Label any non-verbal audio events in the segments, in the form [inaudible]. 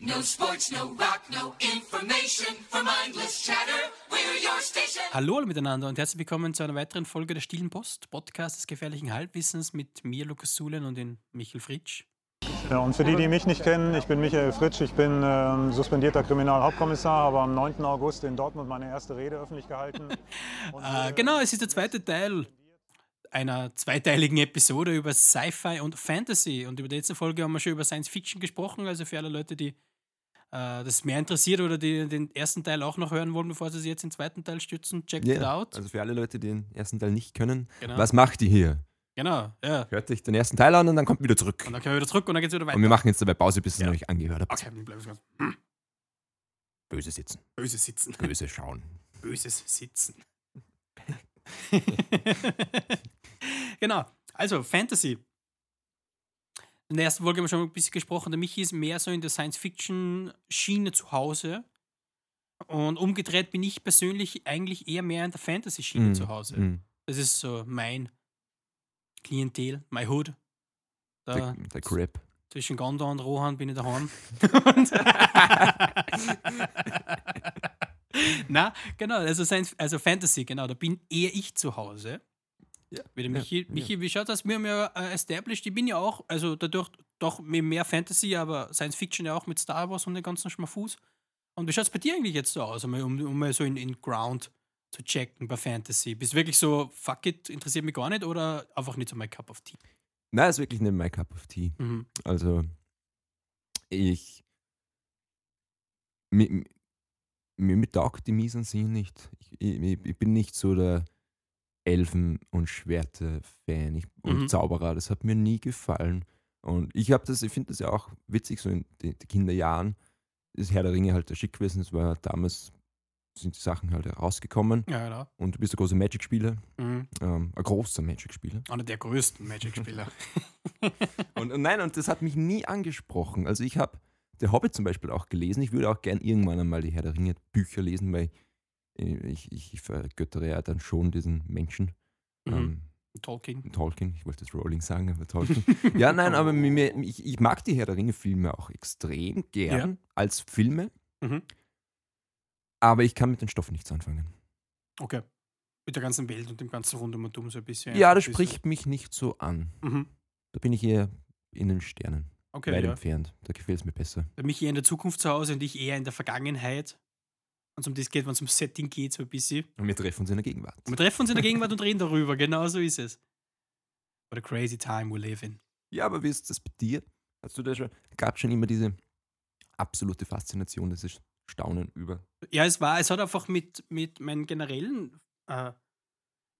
No sports, no rock, no information for mindless chatter. We're your station. Hallo alle miteinander und herzlich willkommen zu einer weiteren Folge der Stillen Post, Podcast des gefährlichen Halbwissens mit mir, Lukas Sulen und den Michael Fritsch. Ja, und für die, die mich nicht kennen, ich bin Michael Fritsch, ich bin ähm, suspendierter Kriminalhauptkommissar, habe am 9. August in Dortmund meine erste Rede öffentlich gehalten. [laughs] Und, Äh, genau, es ist der zweite Teil einer zweiteiligen Episode über Sci-Fi und Fantasy. Und über die letzte Folge haben wir schon über Science Fiction gesprochen. Also für alle Leute, die äh, das mehr interessiert oder die den ersten Teil auch noch hören wollen, bevor sie sich jetzt den zweiten Teil stützen, check it Ja, out. also für alle Leute, die den ersten Teil nicht können, Genau. was macht ihr hier? Genau, ja. Hört euch den ersten Teil an und dann kommt wieder zurück. Und dann können wir wieder zurück und dann geht's wieder weiter. Und wir machen jetzt dabei Pause, bis Ja. euch angehört habt. okay, dann bleiben wir ganz [clears throat] Böse sitzen, böse sitzen. böse schauen. böses Sitzen. [laughs] [laughs] genau, also Fantasy. In der ersten Folge haben wir schon ein bisschen gesprochen. Der Michi ist mehr so in der Science-Fiction-Schiene zu Hause. Und umgedreht bin ich persönlich eigentlich eher mehr in der Fantasy-Schiene Mm, zu Hause. mm. Das ist so mein Klientel, my Hood. Der, der Crap. zwischen Gondor und Rohan bin ich daheim. [laughs] [laughs] Na, genau, also, Science, also Fantasy, genau, da bin eher ich zu Hause. Ja. Wie der ja, Michi, ja. Michi wie schaut das? Wir haben ja äh, established, ich bin ja auch, also dadurch doch mehr Fantasy, aber Science Fiction ja auch mit Star Wars und den ganzen Schmafus. Und wie schaut es bei dir eigentlich jetzt so aus, um, um, mal so in, in Ground zu checken bei Fantasy? Bist du wirklich so, fuck it, interessiert mich gar nicht oder einfach nicht so mein Cup of Tea? Nein, ist wirklich nicht my cup of tea. Mhm. Also, ich. Mir, mir, mir taugt die Mise en nicht. Ich, ich, ich bin nicht so der Elfen- und Schwerte-Fan ich- und Mhm. Zauberer. Das hat mir nie gefallen. Und ich habe das, ich finde das ja auch witzig, so in den Kinderjahren ist Herr der Ringe halt der Schick gewesen. Das war damals, sind die Sachen halt rausgekommen. Ja, genau. Und du bist ein großer Magic-Spieler, Mhm. ähm, ein großer Magic-Spieler. Einer der größten Magic-Spieler. [laughs] Und, und nein, und das hat mich nie angesprochen. Also ich habe der Hobbit zum Beispiel auch gelesen. Ich würde auch gern irgendwann einmal die Herr der Ringe Bücher lesen, weil ich, ich, ich vergöttere ja dann schon diesen Menschen. Mhm. Ähm, Tolkien. Tolkien, ich wollte das Rowling sagen, aber Tolkien. [laughs] ja, nein, aber mir, mir, ich, ich mag die Herr der Ringe Filme auch extrem gern als Filme, Mhm. aber ich kann mit den Stoffen nichts anfangen. Okay. Mit der ganzen Welt und dem ganzen Rundum und um so ein bisschen. Ja, das bisschen- spricht mich nicht so an. Mhm. Da bin ich eher in den Sternen, Okay, weit ja. entfernt. Da gefällt es mir besser. Bei mich eher in der Zukunft zu Hause und ich eher in der Vergangenheit. Wenn es um das geht, wenn es um Setting geht, so ein bisschen. Und wir treffen uns in der Gegenwart. Und wir treffen uns in der Gegenwart und reden darüber. Genau so ist es. What a crazy time we live in. Ja, aber wie ist das bei dir? Hast du da schon, gab schon immer diese absolute Faszination, dieses Staunen über. Ja, es war, es hat einfach mit, mit meinen generellen äh,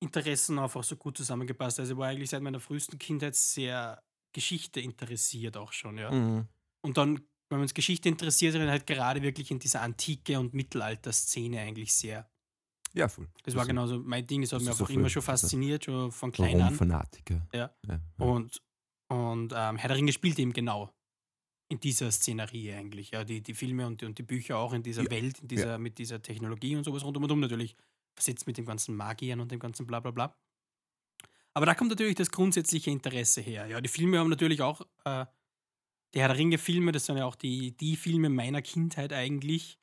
Interessen einfach so gut zusammengepasst. Also ich war eigentlich seit meiner frühesten Kindheit sehr Geschichte interessiert auch schon, ja. Mhm. Und dann, wenn wir uns Geschichte interessiert, dann halt gerade wirklich in dieser Antike- und Mittelalter-Szene eigentlich sehr. Ja, voll. Das war ist genau so mein Ding, das hat das mich so immer schon fasziniert, schon von ein klein an. Rom-Fanatiker. Ja. ja. Und, und ähm, Herr der Ringe spielt eben genau in dieser Szenerie eigentlich. Ja, die, die Filme und, die- und die Bücher auch in dieser Ja, Welt, in dieser, mit dieser Technologie und sowas rundum und um natürlich versetzt mit dem ganzen Magiern und dem ganzen bla bla bla. Aber da kommt natürlich das grundsätzliche Interesse her. Ja, die Filme haben natürlich auch, äh, die Herr der Ringe-Filme, das sind ja auch die, die Filme meiner Kindheit eigentlich.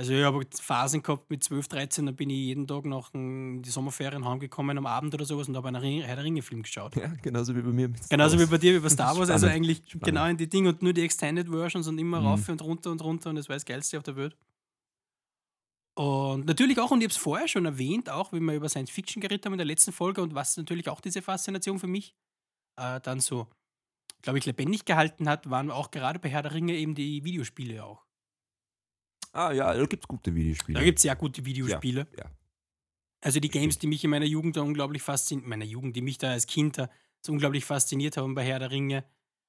Also ich habe Phasen gehabt mit 12, 13, da bin ich jeden Tag nach den, die Sommerferien heimgekommen am Abend oder sowas und habe einen Ring- Herr der Ringe-Film geschaut. ja, genauso wie bei mir. mit Star Genauso wie bei dir, wie bei Star [laughs] Wars. Also Spannend, eigentlich spannend. genau in die Dinge und nur die Extended Versions und immer Mhm. rauf und runter und runter und das war das Geilste auf der Welt. Und natürlich auch, und ich habe es vorher schon erwähnt, auch wenn wir über Science Fiction geredet haben in der letzten Folge und was natürlich auch diese Faszination für mich äh, dann so, glaube ich, lebendig gehalten hat, waren auch gerade bei Herr der Ringe eben die Videospiele auch. Ah ja, da gibt es gute Videospiele. Da gibt es sehr gute Videospiele. Ja, ja. Also die Games, die mich in meiner Jugend da unglaublich fasziniert, meiner Jugend, die mich da als Kind da so unglaublich fasziniert haben bei Herr der Ringe,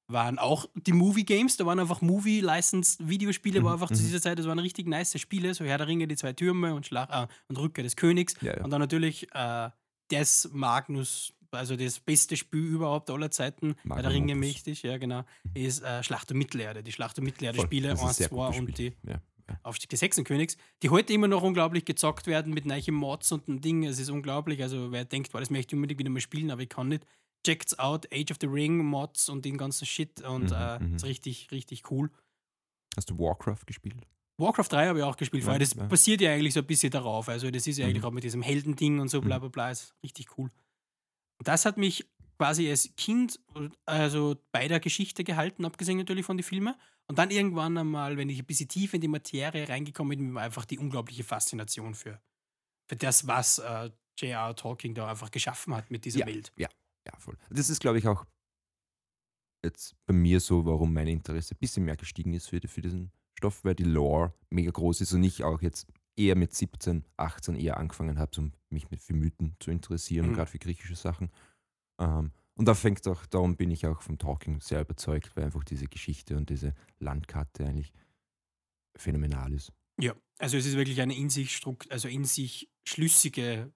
waren auch die Movie Games. Da waren einfach Movie-Licensed Videospiele, war Mhm, einfach zu mhm. dieser Zeit, das waren richtig nice Spiele, so Herr der Ringe, die zwei Türme und, Schlag, äh, und Rückkehr des Königs. Ja, ja. Und dann natürlich äh, das Magnus, also das beste Spiel überhaupt aller Zeiten, Herr der Magnum Ringe mächtig, ja genau, ist äh, Schlacht um Mittelerde. Die Schlacht um Mittelerde Voll, Spiele, das ist ein 1, sehr 2 gutes und die. Ja, ja. Aufstieg des Hexenkönigs, die heute immer noch unglaublich gezockt werden mit neuen Mods und ein Ding. Es ist unglaublich. Also, wer denkt, boah, das möchte ich unbedingt wieder mal spielen, aber ich kann nicht. Checkt's out, Age of the Ring Mods und den ganzen Shit und Mhm, äh, mhm. ist richtig, richtig cool. Hast du Warcraft gespielt? Warcraft 3 habe ich auch gespielt Ja, vorher. Das ja. basiert ja eigentlich so ein bisschen darauf. Also, das ist ja eigentlich Mhm. auch mit diesem Heldending und so, bla Mhm. bla bla, ist richtig cool. Das hat mich quasi als Kind also bei der Geschichte gehalten, abgesehen natürlich von den Filmen. Und dann irgendwann einmal, wenn ich ein bisschen tief in die Materie reingekommen bin, war einfach die unglaubliche Faszination für, für das, was äh, J.R. Tolkien da einfach geschaffen hat mit dieser Ja. Welt. Ja, voll. Das ist, glaube ich, auch jetzt bei mir so, warum mein Interesse ein bisschen mehr gestiegen ist für, für diesen Stoff, weil die Lore mega groß ist und ich auch jetzt eher mit 17, 18 eher angefangen habe, so mich mit für Mythen zu interessieren, Mhm. gerade für griechische Sachen. Ähm, und da fängt auch, darum bin ich auch vom Talking sehr überzeugt, weil einfach diese Geschichte und diese Landkarte eigentlich phänomenal ist. Ja, also es ist wirklich eine in sich, also in sich schlüssige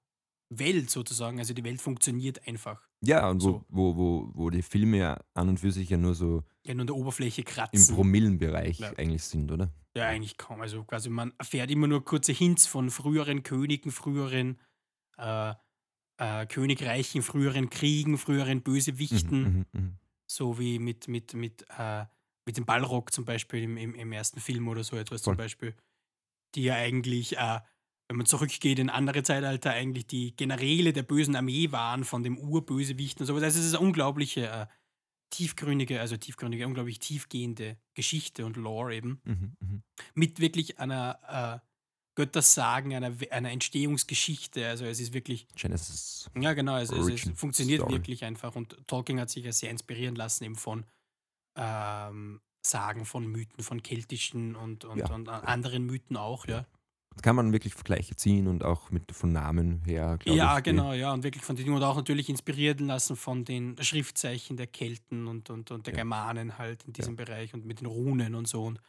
Welt sozusagen. Also die Welt funktioniert einfach. Ja, und wo, So. wo, wo, wo die Filme ja an und für sich ja nur so Ja, nur an der Oberfläche im kratzen. Promillenbereich Ja. eigentlich sind, oder? Ja, eigentlich kaum. Also quasi man erfährt immer nur kurze Hints von früheren Königen, früheren äh, äh, Königreichen, früheren Kriegen, früheren Bösewichten, Mhm, mhm, mhm. so wie mit, mit, mit, äh, mit dem Ballrock zum Beispiel im, im, im ersten Film oder so etwas Voll. zum Beispiel, die ja eigentlich, äh, wenn man zurückgeht in andere Zeitalter, eigentlich die Generäle der bösen Armee waren von dem Urbösewichten und sowas. Also es ist eine unglaubliche, äh, tiefgründige, also tiefgründige, unglaublich tiefgehende Geschichte und Lore eben Mhm, mhm. mit wirklich einer äh, Göttersagen, einer, einer Entstehungsgeschichte. Also es ist wirklich, Genesis. ja genau, es, es, es funktioniert Story. wirklich einfach. Und Tolkien hat sich ja sehr inspirieren lassen eben von ähm, Sagen, von Mythen, von keltischen und, und, Ja, und anderen Mythen auch, ja. Kann man wirklich Vergleiche ziehen und auch mit von Namen her, glaube Ja, ich. die- genau, ja. Und wirklich von den und auch natürlich inspirieren lassen von den Schriftzeichen der Kelten und, und, und der Ja. Germanen halt in diesem Bereich und mit den Runen und so. Und,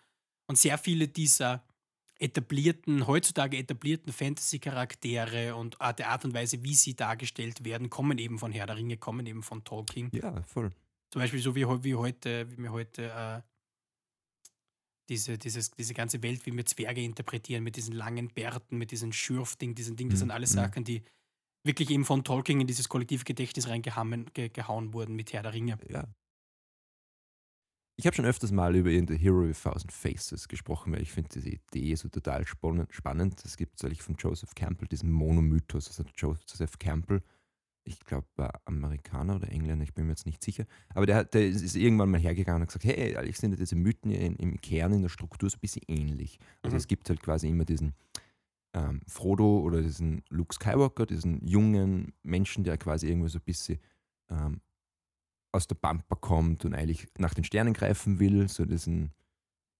und sehr viele dieser etablierten, heutzutage etablierten Fantasy-Charaktere und der Art und Weise, wie sie dargestellt werden, kommen eben von Herr der Ringe, kommen eben von Tolkien. Ja, voll. Zum Beispiel so wie, wie heute, wie wir heute äh, diese, dieses, diese ganze Welt, wie wir Zwerge interpretieren, mit diesen langen Bärten, mit diesen Schürfding, diesen Ding, das Mhm, sind alles mhm. Sachen, die wirklich eben von Tolkien in dieses kollektive Gedächtnis reingehauen ge, gehauen wurden mit Herr der Ringe. Ja. Ich habe schon öfters mal über The Hero with Thousand Faces gesprochen, weil ich finde diese Idee so total spannend. spannend. Es gibt eigentlich von Joseph Campbell diesen Monomythos. Also Joseph Campbell, ich glaube, war Amerikaner oder Engländer, ich bin mir jetzt nicht sicher. Aber der, hat- der ist irgendwann mal hergegangen und gesagt, hey, eigentlich sind ja diese Mythen in, im Kern, in der Struktur so ein bisschen ähnlich. Also Mhm. es gibt halt quasi immer diesen ähm, Frodo oder diesen Luke Skywalker, diesen jungen Menschen, der quasi irgendwie so ein bisschen ähm, aus der Pampa kommt und eigentlich nach den Sternen greifen will, so diesen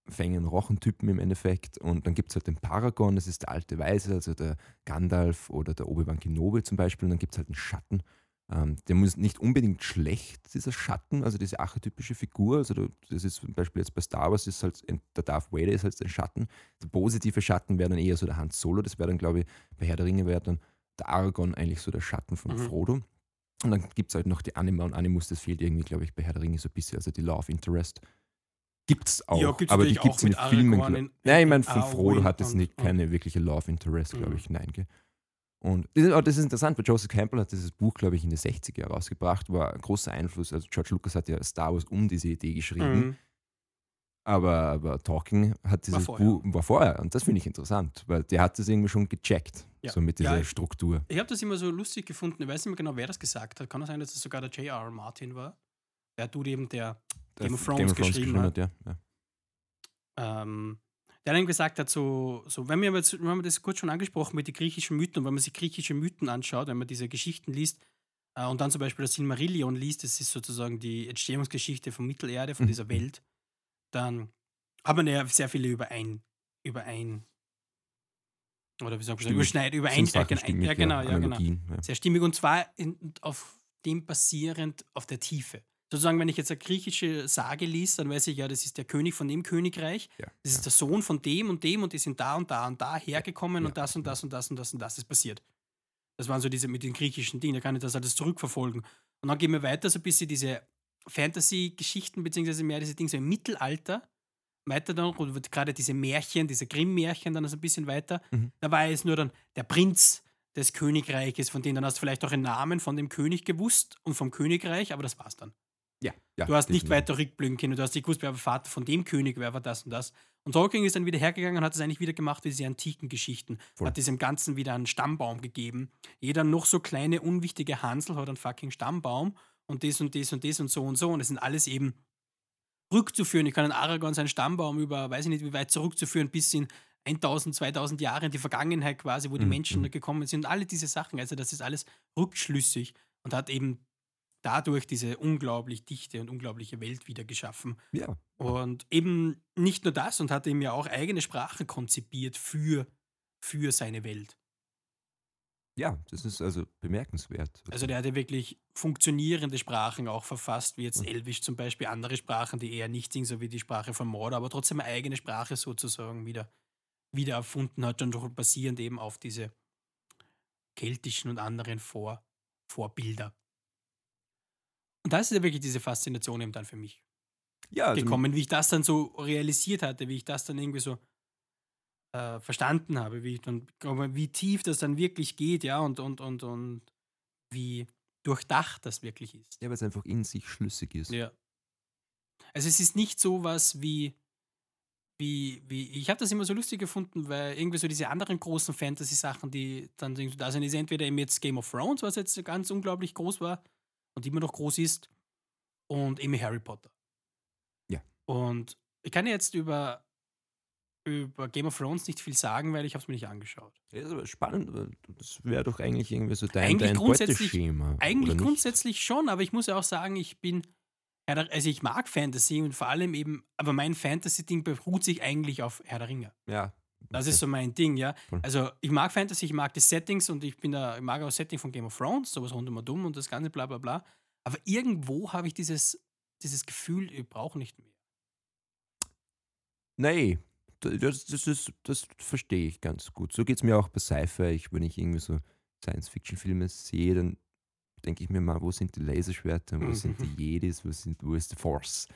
fängen Rochentypen im Endeffekt. Und dann gibt es halt den Paragon, das ist der alte Weise, also der Gandalf oder der Obi-Wan Kenobi zum Beispiel. Und dann gibt es halt einen Schatten. Ähm, der muss nicht unbedingt schlecht, dieser Schatten, also diese archetypische Figur. Also das ist zum Beispiel jetzt bei Star Wars, ist halt der Darth Vader ist halt ein Schatten. Der positive Schatten wäre dann eher so der Han Solo, das wäre dann, glaube ich, bei Herr der Ringe wäre dann der Aragorn eigentlich so der Schatten von Mhm. Frodo. Und dann gibt es halt noch die Anima und Animus, das fehlt irgendwie, glaube ich, bei Herr der Ringe so ein bisschen, also die Love Interest. Gibt es auch, Ja, gibt's aber die gibt es in mit Filmen. Glaub- in- Nein, ich in meine, von Frodo hat es nicht keine wirkliche Love Interest, glaube Mhm. ich, nein. Gell? Und das ist, das ist interessant, weil Joseph Campbell hat dieses Buch, glaube ich, in den 60er Jahren rausgebracht, war ein großer Einfluss. Also George Lucas hat ja Star Wars um diese Idee geschrieben, Mhm. aber, aber Tolkien hat dieses vorher. Buch, war vorher. Und das finde ich interessant, weil der hat das irgendwie schon gecheckt, Ja. so mit dieser Ja, ich- Struktur. Ich habe das immer so lustig gefunden. Ich weiß nicht mehr genau, wer das gesagt hat. Kann es sein, dass es sogar der J.R. Martin war? Der Dude eben, der Game of Thrones geschrieben hat. ja. ja. ähm, der dann gesagt hat, so, so wenn, wir jetzt, wir das kurz schon angesprochen mit den griechischen Mythen und wenn man sich griechische Mythen anschaut, wenn man diese Geschichten liest äh, und dann zum Beispiel das Silmarillion liest, das ist sozusagen die Entstehungsgeschichte von Mittelerde, von Mhm. dieser Welt, dann hat man ja sehr viele überein, überein oder wie sagt man, überschneid, überein, Sind äh, ja, genau, ja, genau. Ja. Sehr stimmig und zwar in, auf dem basierend auf der Tiefe. Sozusagen, wenn ich jetzt eine griechische Sage liest, dann weiß ich ja, das ist der König von dem Königreich, Ja, das ist ja. der Sohn von dem und dem und die sind da und da und da hergekommen Ja, und das und das und das und das und das ist passiert. Das waren so diese mit den griechischen Dingen, da kann ich das alles zurückverfolgen. Und dann gehen wir weiter, so ein bisschen diese Fantasy-Geschichten, beziehungsweise mehr diese Dinge so im Mittelalter. Weiter dann, und gerade diese Märchen, diese Grimm-Märchen dann so ein bisschen weiter. Mhm. Da war es nur dann der Prinz des Königreiches, von dem dann hast du vielleicht auch einen Namen von dem König gewusst und vom Königreich, aber das war's dann. Ja, ja, Du hast nicht weiter rückblicken können. Du hast nicht gewusst, wer war Vater von dem König, wer war das und das. Und Tolkien ist dann wieder hergegangen und hat es eigentlich wieder gemacht wie diese antiken Geschichten. Voll. Hat diesem Ganzen wieder einen Stammbaum gegeben. Jeder noch so kleine, unwichtige Hansel hat einen fucking Stammbaum und das und das und das und so und so. Und das sind alles eben rückzuführen. Ich kann einen Aragorn seinen Stammbaum über, weiß ich nicht, wie weit zurückzuführen, bis in 1000, 2000 Jahre in die Vergangenheit quasi, wo die Mhm, Menschen mhm. gekommen sind. Und alle diese Sachen. Also, das ist alles rückschlüssig und hat eben dadurch diese unglaublich dichte und unglaubliche Welt wieder geschaffen. Ja. Und eben nicht nur das und hat eben ja auch eigene Sprache konzipiert für, für seine Welt. Ja, das ist also bemerkenswert. Also der hat ja wirklich funktionierende Sprachen auch verfasst, wie jetzt Mhm. Elvisch zum Beispiel, andere Sprachen, die eher nicht sind, so wie die Sprache von Mordor, aber trotzdem eine eigene Sprache sozusagen wieder, wieder erfunden hat, und doch basierend eben auf diese keltischen und anderen Vor, Vorbilder. Und das ist ja wirklich diese Faszination eben dann für mich ja, also, gekommen, wie ich das dann so realisiert hatte, wie ich das dann irgendwie so äh, verstanden habe, wie ich dann, wie tief das dann wirklich geht, ja, und, und, und, und wie durchdacht das wirklich ist. Ja, weil es einfach in sich schlüssig ist. Ja. Also es ist nicht so was wie, wie, wie ich habe das immer so lustig gefunden, weil irgendwie so diese anderen großen Fantasy-Sachen, die dann da sind, ist entweder eben jetzt Game of Thrones, was jetzt ganz unglaublich groß war und immer noch groß ist, und eben Harry Potter. Ja. Und ich kann jetzt über, über Game of Thrones nicht viel sagen, weil ich habe es mir nicht angeschaut. Ja, ist aber spannend, das wäre doch eigentlich irgendwie so dein, Eigentlich dein grundsätzlich- Beuteschema. Eigentlich grundsätzlich schon, aber ich muss ja auch sagen, ich bin, Herr der- also ich mag Fantasy und vor allem eben, aber mein Fantasy-Ding beruht sich eigentlich auf Herr der Ringe. Ja. Das ist so mein Ding, ja. Voll. Also ich mag Fantasy, ich mag die Settings und ich bin da, ich mag auch Setting von Game of Thrones, sowas rund um und dumm und das ganze bla bla bla. Aber irgendwo habe ich dieses, dieses Gefühl, ich brauche nicht mehr. Nee, das, das, ist, das verstehe ich ganz gut. So geht es mir auch bei Sci-Fi. Ich, wenn ich irgendwie so Science-Fiction-Filme sehe, dann denke ich mir mal, wo sind die Laserschwerter, wo sind die Jedis, wo, sind, wo ist die Force?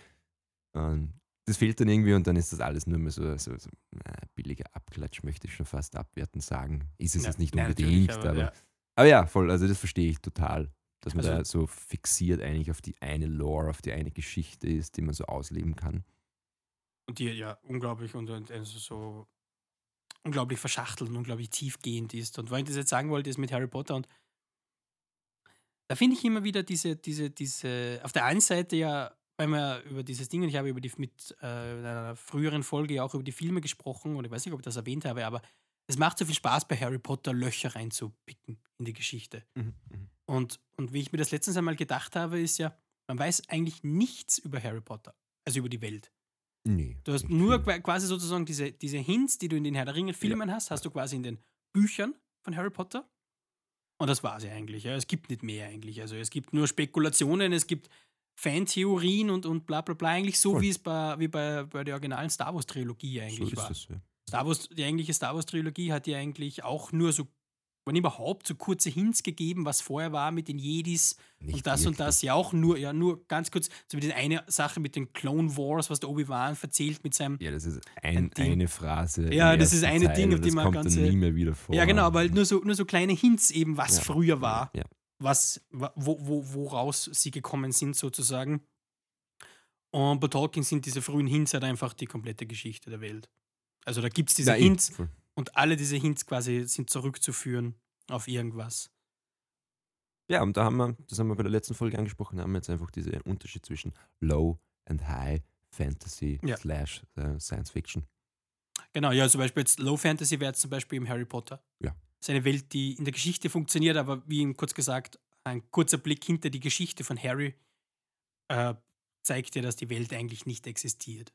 Und das fehlt dann irgendwie und dann ist das alles nur mehr so, so, so na, billiger Abklatsch, möchte ich schon fast abwertend sagen. Ist es Ja, jetzt nicht nein, unbedingt, natürlich, aber, ja. aber ja, voll, also das verstehe ich total. Dass man Also- da so fixiert eigentlich auf die eine Lore, auf die eine Geschichte ist, die man so ausleben kann. Und die ja unglaublich und, und also so unglaublich verschachtelt und unglaublich tiefgehend ist. Und weil ich das jetzt sagen wollte, ist mit Harry Potter und da finde ich immer wieder diese, diese, diese, auf der einen Seite ja, weil wir über dieses Ding, und ich habe über die, mit äh, in einer früheren Folge ja auch über die Filme gesprochen, und ich weiß nicht, ob ich das erwähnt habe, aber es macht so viel Spaß, bei Harry Potter Löcher reinzupicken in die Geschichte. Und, und wie ich mir das letztens einmal gedacht habe, ist ja, man weiß eigentlich nichts über Harry Potter, also über die Welt. Nee. Du hast nur qua- quasi sozusagen diese, diese Hints, die du in den Herr der Ringe-Filmen hast, hast du quasi in den Büchern von Harry Potter. Und das war sie eigentlich. Ja. Es gibt nicht mehr eigentlich. Also es gibt nur Spekulationen, es gibt Fantheorien und, und bla bla bla. Eigentlich so, Voll. wie es bei, wie bei, bei der originalen Star Wars-Trilogie So eigentlich ist war. es, ja. Star Wars, die eigentliche Star Wars-Trilogie hat ja eigentlich auch nur so, wenn überhaupt, so kurze Hints gegeben, was vorher war mit den Jedis Nicht und das und wirklich. das. Ja, auch nur, ja, nur ganz kurz, so wie diese eine Sache mit den Clone Wars, was der Obi-Wan erzählt mit seinem. Ja, das ist ein, ein Ding. eine Phrase. Ja, das ist eine Ding, Teil auf und die das man ganze- dann nie mehr wieder vor. Ja, genau, aber halt nur so, nur so kleine Hints eben, was Ja. früher war, Ja. Was, wa- wo, wo, woraus sie gekommen sind, sozusagen. Und bei Tolkien sind diese frühen Hints halt einfach die komplette Geschichte der Welt. Also da gibt es diese eh, Hints und alle diese Hints quasi sind zurückzuführen auf irgendwas. Ja, und da haben wir, das haben wir bei der letzten Folge angesprochen, da haben wir jetzt einfach diesen Unterschied zwischen Low and High Fantasy Ja. slash äh, Science Fiction. Genau, ja, zum Beispiel jetzt Low Fantasy wäre jetzt zum Beispiel im Harry Potter. Ja. Das ist eine Welt, die in der Geschichte funktioniert, aber wie ihm kurz gesagt, ein kurzer Blick hinter die Geschichte von Harry äh, zeigt dir, dass die Welt eigentlich nicht existiert.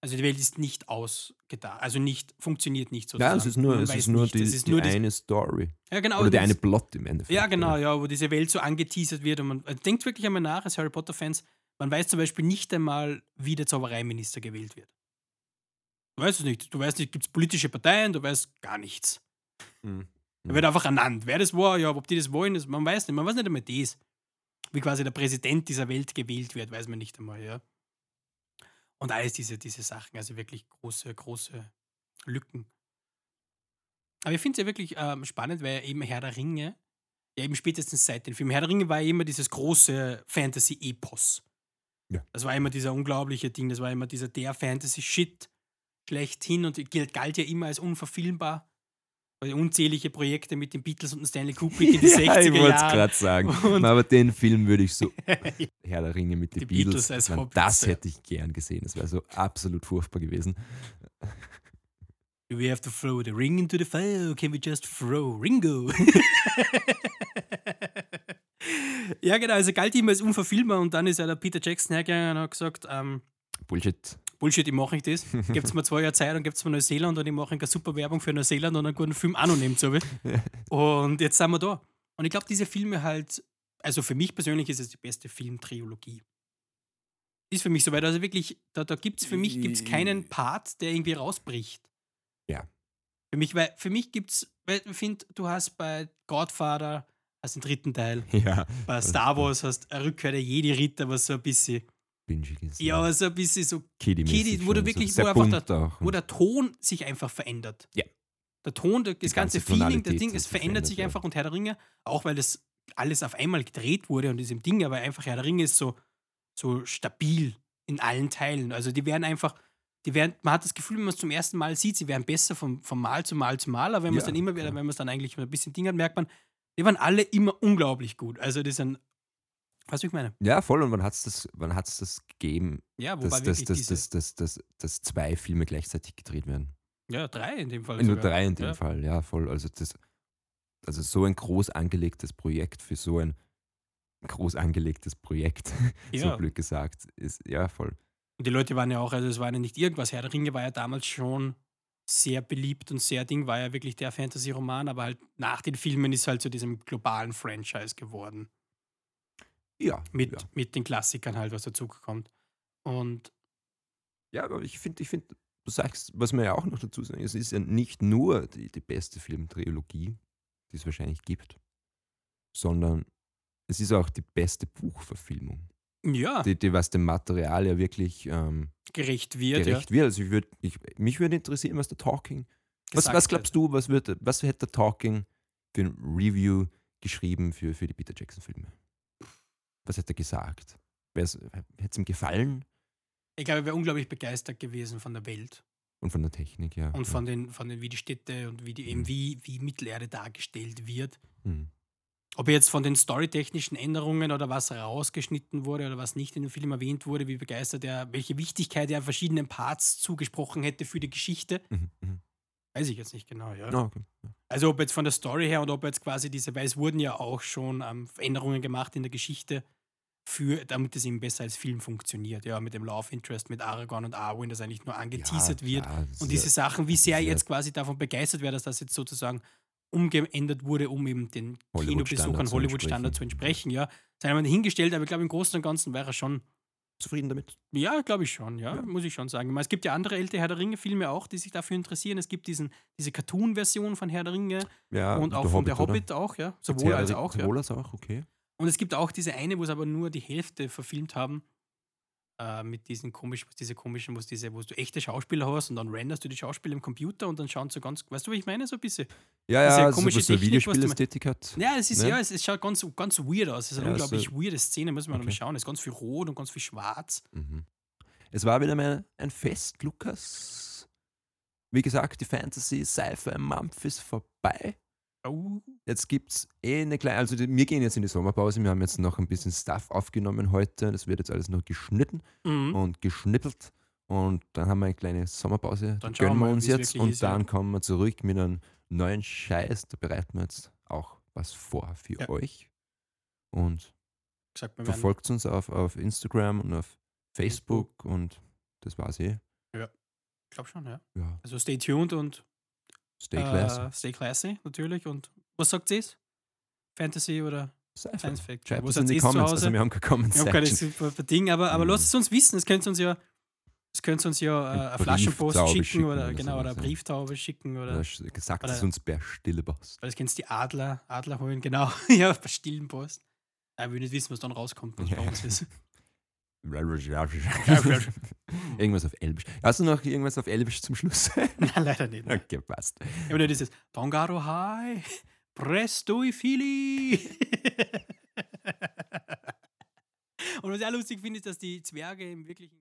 Also die Welt ist nicht ausgedacht, also nicht, funktioniert nicht so. Ja, es ist nur, es ist nur die, es ist die nur eine Story. ja, genau, Oder die eine Plot im Endeffekt. Ja, genau, ja, wo diese Welt so angeteasert wird und man also denkt wirklich einmal nach, als Harry Potter-Fans, man weiß zum Beispiel nicht einmal, wie der Zaubereiminister gewählt wird. Du weißt es nicht. Du weißt nicht, gibt es politische Parteien, du weißt gar nichts. Mhm. Er wird einfach ernannt. Wer das war, ja, ob die das wollen, das, man weiß nicht. Man weiß nicht einmal das. Wie quasi der Präsident dieser Welt gewählt wird, weiß man nicht einmal, ja. Und alles diese, diese Sachen, also wirklich große, große Lücken. Aber ich finde es ja wirklich ähm, spannend, weil eben Herr der Ringe, ja eben spätestens seit dem Film Herr der Ringe war ja immer dieses große Fantasy-Epos. Ja. Das war immer dieser unglaubliche Ding, das war immer dieser der Fantasy-Shit schlechthin und galt ja immer als unverfilmbar. Unzählige Projekte mit den Beatles und dem Stanley Kubrick in die 60er [laughs] ja, ich wollte es gerade sagen. Und- Aber den Film würde ich so, [laughs] Herr der Ringe mit den Die Beatles, Beatles als das ja. hätte ich gern gesehen. Das wäre so absolut furchtbar gewesen. Do we have to throw the ring into the fire or can we just throw Ringo? [laughs] ja, genau, also galt immer als unverfilmbar und dann ist ja der Peter Jackson hergegangen und hat gesagt, ähm, Bullshit. Bullshit, ich mache nicht das. Gebt mir zwei Jahre Zeit und gebt mir Neuseeland und ich mache eine super Werbung für Neuseeland und einen guten Film nehmen zu. Und jetzt sind wir da. Und ich glaube, diese Filme halt, also für mich persönlich ist es die beste Filmtrilogie. Ist für mich so weit. Also wirklich, da, da gibt es für mich gibt's keinen Part, der irgendwie rausbricht. Ja. Für mich, weil für mich gibt es, weil ich finde, du hast bei Godfather, hast den dritten Teil, Ja, bei Star Wars hast eine Rückkehr der Jedi-Ritter, was so ein bisschen, bingig ist. ja, aber so ein bisschen so Kiddie-mäßig Kiddie, wo du wirklich- so wo einfach auch. wo der Ton sich einfach verändert. Ja. Der Ton, der, das ganze, ganze Feeling, das Tonalität Ding, es verändert sich verändert, ja. einfach und Herr der Ringe, auch weil das alles auf einmal gedreht wurde und diesem Ding, aber einfach Herr der Ringe ist so, so stabil in allen Teilen. Also die werden einfach, die werden, man hat das Gefühl, wenn man es zum ersten Mal sieht, sie werden besser vom, vom Mal zu Mal zu Mal, aber wenn man es Ja, dann immer wieder, klar. wenn man es dann eigentlich ein bisschen Ding hat, merkt man, die waren alle immer unglaublich gut. Also das sind, weißt du, ich meine? Ja, voll. Und wann hat es das, wann hat's das gegeben, Ja, dass, wobei dass, wirklich dass, diese, dass, dass, dass, dass zwei Filme gleichzeitig gedreht werden? ja, drei in dem Fall Nur sogar. drei in dem ja. Fall, ja, voll. Also, das, also so ein groß angelegtes Projekt für so ein groß angelegtes Projekt, [laughs] Ja. so blöd gesagt, ist ja voll. Und die Leute waren ja auch, also es war ja nicht irgendwas. Herr der Ringe war ja damals schon sehr beliebt und sehr Ding, war ja wirklich der Fantasy-Roman, aber halt nach den Filmen ist halt zu diesem globalen Franchise geworden. Ja, Mit, ja. mit den Klassikern halt, was dazukommt. Und ja aber ich finde, ich find, du sagst, was man ja auch noch dazu sagen, es ist ja nicht nur die, die beste Filmtrilogie, die es wahrscheinlich gibt, sondern es ist auch die beste Buchverfilmung, ja, die, die was dem Material ja wirklich ähm, gerecht wird. gerecht wird. Also ich würd, ich, mich würde interessieren, was der Talking. Was, was glaubst du, was, wird, was hätte der Talking für ein Review geschrieben für, für die Peter Jackson-Filme? Was hätte er gesagt? Hätte es ihm gefallen? Ja. Ich glaube, er wäre unglaublich begeistert gewesen von der Welt Und von der Technik, ja. und von den, von den, wie die Städte und wie die eben Mhm. wie, wie Mittelerde dargestellt wird. Hm. Ob jetzt von den storytechnischen Änderungen oder was rausgeschnitten wurde oder was nicht in dem Film erwähnt wurde, wie begeistert er, welche Wichtigkeit er verschiedenen Parts zugesprochen hätte für die Geschichte, Mhm. Weiß ich jetzt nicht genau. Ja. Ah, okay. Also ob jetzt von der Story her oder ob jetzt quasi diese, weil es wurden ja auch schon ähm, Veränderungen gemacht in der Geschichte, für, damit es eben besser als Film funktioniert. Ja, mit dem Love Interest, mit Aragorn und Arwen, das eigentlich nur angeteasert Ja, wird. klar, das Und diese Sachen, wie das sehr er jetzt quasi davon begeistert wäre, dass das jetzt sozusagen umgeändert wurde, um eben den Hollywood-Standard Kinobesuchern Hollywood-Standard zu entsprechen. Ja, sei einmal hingestellt, aber ich glaube, im Großen und Ganzen wäre er schon, Zufrieden damit? ja, glaube ich schon, ja, Ja. muss ich schon sagen. Es gibt ja andere ältere Herr der Ringe-Filme auch, die sich dafür interessieren. Es gibt diesen, diese Cartoon-Version von Herr der Ringe Ja, und auch von der oder? Hobbit auch, ja, sowohl als der- auch. Ja. Sowohl als auch, okay. Und es gibt auch diese eine, wo es aber nur die Hälfte verfilmt haben. Äh, mit diesen komischen, diese komischen, wo es diese, wo du echte Schauspieler hast und dann renderst du die Schauspieler im Computer und dann schauen sie ganz, weißt du, wie ich meine, so ein bisschen. Ja, ja, so, komische was so Technik, was du Videospielästhetik hat. Ja, es ist, Ne? ja, es, es schaut ganz, ganz weird aus. Es ist eine Ja, unglaublich so- weirde Szene, müssen wir noch mal Okay. schauen. Es ist ganz viel rot und ganz viel schwarz. Mhm. Es war wieder mal ein Fest, Lukas. Wie gesagt, die Fantasy Sci-Fi Mampf ist vorbei. Oh, Jetzt gibt es eh eine kleine, also wir gehen jetzt in die Sommerpause, wir haben jetzt noch ein bisschen Stuff aufgenommen heute. Das wird jetzt alles noch geschnitten mhm. und geschnippelt. Und dann haben wir eine kleine Sommerpause. Dann gönnen wir uns jetzt und ist, ja. dann kommen wir zurück mit einem neuen Scheiß. Da bereiten wir jetzt auch was vor für Ja. euch. Und gesagt, werden, verfolgt uns auf, auf Instagram und auf Facebook und das war's eh. ich glaube schon, ja. Ja, Also stay tuned und stay classy. Äh, stay classy, natürlich. Und was sagt sie? Fantasy oder Sci-Fi. Science Fiction? Schreibt Was es in die Comments. Also wir haben keine Comment Wir haben keine Section. super Ding, aber, aber Mhm. lasst es uns wissen. Es könnt uns ja, es könnt uns ja äh, eine Brieftaube Flaschenpost schicken, schicken oder, oder genau, oder sowas, eine ja. Brieftaube schicken oder, Oder gesagt oder- es uns per stille Post. weil das kennst die Adler, Adler holen, genau. [laughs] ja, bei stillen Post. Ja, ich will nicht wissen, was dann rauskommt, was bei Ja. uns ist. [laughs] [laughs] irgendwas auf Elbisch. Hast du noch irgendwas auf Elbisch zum Schluss? [laughs] Nein, leider nicht. nein. okay, passt. Aber nur dieses Tongaro Hai, Presto i Fili. [laughs] Und was ich auch lustig finde, ist, dass die Zwerge im wirklichen